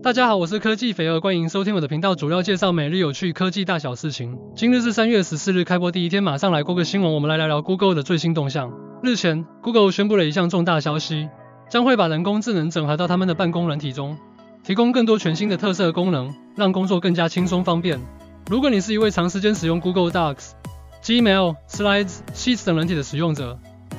大家好，我是科技肥儿，欢迎收听我的频道，主要介绍每日有趣科技大小事情。今日是三月十四日，开播第一天，马上来过个新闻，我们来聊聊 Google 的最新动向。日前，Google 宣布了一项重大消息，将会把人工智能整合到他们的办公软体中，提供更多全新的特色功能，让工作更加轻松方便。如果你是一位长时间使用 Google Docs、Gmail、Slides、Sheets 等软体的使用者，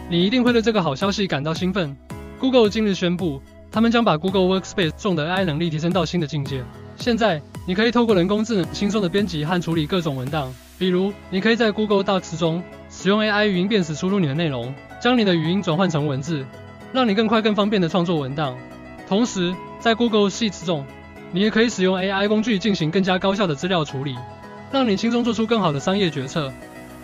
你一定会对这个好消息感到兴奋。Google 近日宣布。他们将把 Google Workspace 中的 AI 能力提升到新的境界。现在，你可以透过人工智能轻松的编辑和处理各种文档。比如，你可以在 Google Docs 中使用 AI 语音辨识输入你的内容，将你的语音转换成文字，让你更快更方便的创作文档。同时，在 Google Sheets 中，你也可以使用 AI 工具进行更加高效的资料处理，让你轻松做出更好的商业决策。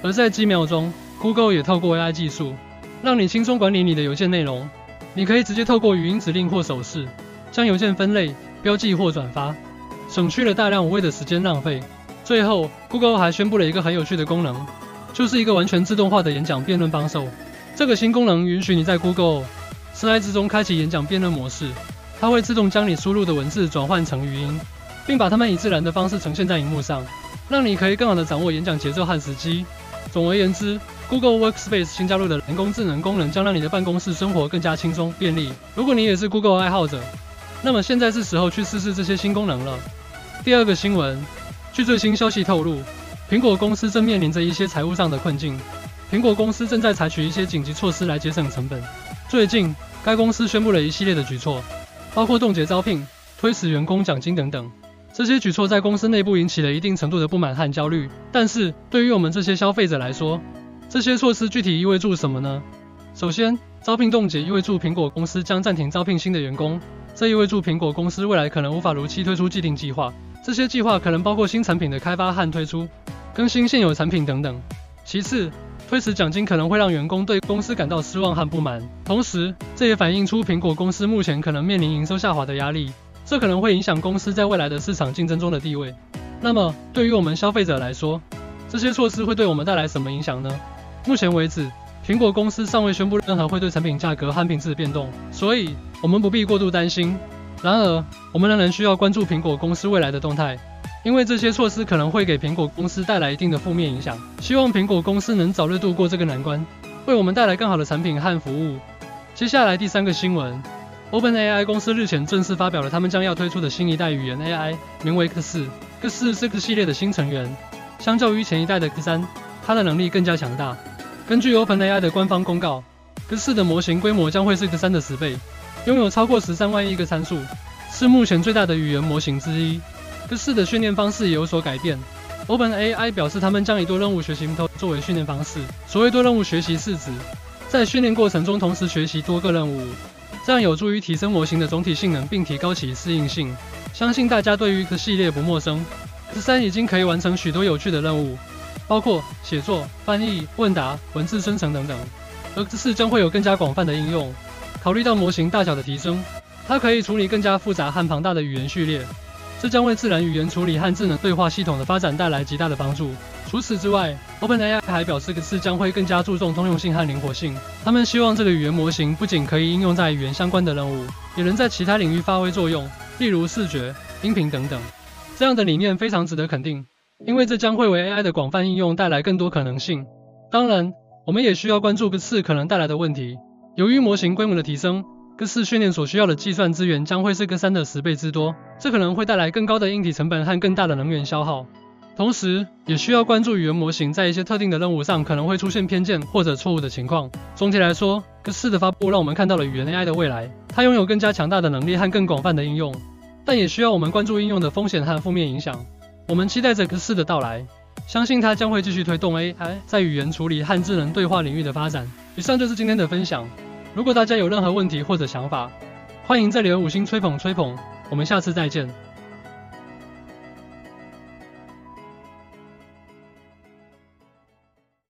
而在 Gmail 中，Google 也透过 AI 技术，让你轻松管理你的邮件内容。你可以直接透过语音指令或手势，将邮件分类、标记或转发，省去了大量无谓的时间浪费。最后，Google 还宣布了一个很有趣的功能，就是一个完全自动化的演讲辩论帮手。这个新功能允许你在 Google Slides 中开启演讲辩论模式，它会自动将你输入的文字转换成语音，并把它们以自然的方式呈现在荧幕上，让你可以更好的掌握演讲节奏和时机。总而言之，Google Workspace 新加入的人工智能功能将让你的办公室生活更加轻松便利。如果你也是 Google 爱好者，那么现在是时候去试试这些新功能了。第二个新闻，据最新消息透露，苹果公司正面临着一些财务上的困境。苹果公司正在采取一些紧急措施来节省成本。最近，该公司宣布了一系列的举措，包括冻结招聘、推迟员工奖金等等。这些举措在公司内部引起了一定程度的不满和焦虑。但是，对于我们这些消费者来说，这些措施具体意味着什么呢？首先，招聘冻结意味着苹果公司将暂停招聘新的员工，这意味着苹果公司未来可能无法如期推出既定计划。这些计划可能包括新产品的开发和推出、更新现有产品等等。其次，推迟奖金可能会让员工对公司感到失望和不满，同时这也反映出苹果公司目前可能面临营收下滑的压力，这可能会影响公司在未来的市场竞争中的地位。那么，对于我们消费者来说，这些措施会对我们带来什么影响呢？目前为止，苹果公司尚未宣布任何会对产品价格和品质的变动，所以我们不必过度担心。然而，我们仍然需要关注苹果公司未来的动态，因为这些措施可能会给苹果公司带来一定的负面影响。希望苹果公司能早日度过这个难关，为我们带来更好的产品和服务。接下来第三个新闻，OpenAI 公司日前正式发表了他们将要推出的新一代语言 AI，名为 K4。K4 是 K 系列的新成员，相较于前一代的 X3，它的能力更加强大。根据 OpenAI 的官方公告，G 四的模型规模将会是 G 三的十倍，拥有超过十三万亿个参数，是目前最大的语言模型之一。G 四的训练方式也有所改变。OpenAI 表示，他们将以多任务学习模作为训练方式。所谓多任务学习是指在训练过程中同时学习多个任务，这样有助于提升模型的总体性能，并提高其适应性。相信大家对于 G 系列不陌生，G 三已经可以完成许多有趣的任务。包括写作、翻译、问答、文字生成等等，而这次将会有更加广泛的应用。考虑到模型大小的提升，它可以处理更加复杂和庞大的语言序列，这将为自然语言处理和智能对话系统的发展带来极大的帮助。除此之外，OpenAI 还表示这次将会更加注重通用性和灵活性。他们希望这个语言模型不仅可以应用在语言相关的任务，也能在其他领域发挥作用，例如视觉、音频等等。这样的理念非常值得肯定。因为这将会为 AI 的广泛应用带来更多可能性。当然，我们也需要关注 G4 可能带来的问题。由于模型规模的提升，G4 训练所需要的计算资源将会是 G3 的十倍之多，这可能会带来更高的硬体成本和更大的能源消耗。同时，也需要关注语言模型在一些特定的任务上可能会出现偏见或者错误的情况。总体来说，G4 的发布让我们看到了语言 AI 的未来，它拥有更加强大的能力和更广泛的应用，但也需要我们关注应用的风险和负面影响。我们期待着 G4 的到来，相信它将会继续推动 AI 在语言处理和智能对话领域的发展。以上就是今天的分享。如果大家有任何问题或者想法，欢迎在留五星吹捧吹捧。我们下次再见。